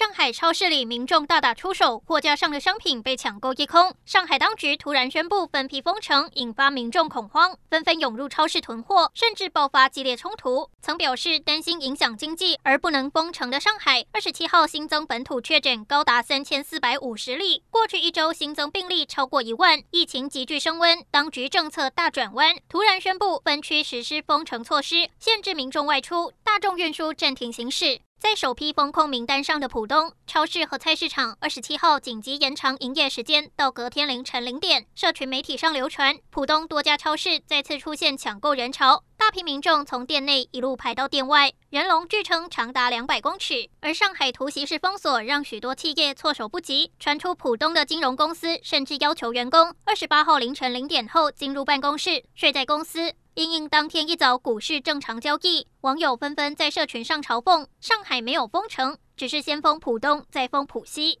上海超市里，民众大打出手，货架上的商品被抢购一空。上海当局突然宣布分批封城，引发民众恐慌，纷纷涌入超市囤货，甚至爆发激烈冲突。曾表示担心影响经济而不能封城的上海，二十七号新增本土确诊高达三千四百五十例，过去一周新增病例超过一万，疫情急剧升温，当局政策大转弯，突然宣布分区实施封城措施，限制民众外出，大众运输暂停行驶。在首批封控名单上的浦东超市和菜市场，二十七号紧急延长营业时间到隔天凌晨零点。社群媒体上流传，浦东多家超市再次出现抢购人潮，大批民众从店内一路排到店外，人龙据称长达两百公尺。而上海突袭式封锁让许多企业措手不及，传出浦东的金融公司甚至要求员工二十八号凌晨零点后进入办公室，睡在公司。因应当天一早股市正常交易，网友纷纷在社群上嘲讽：上海没有封城，只是先封浦东，再封浦西。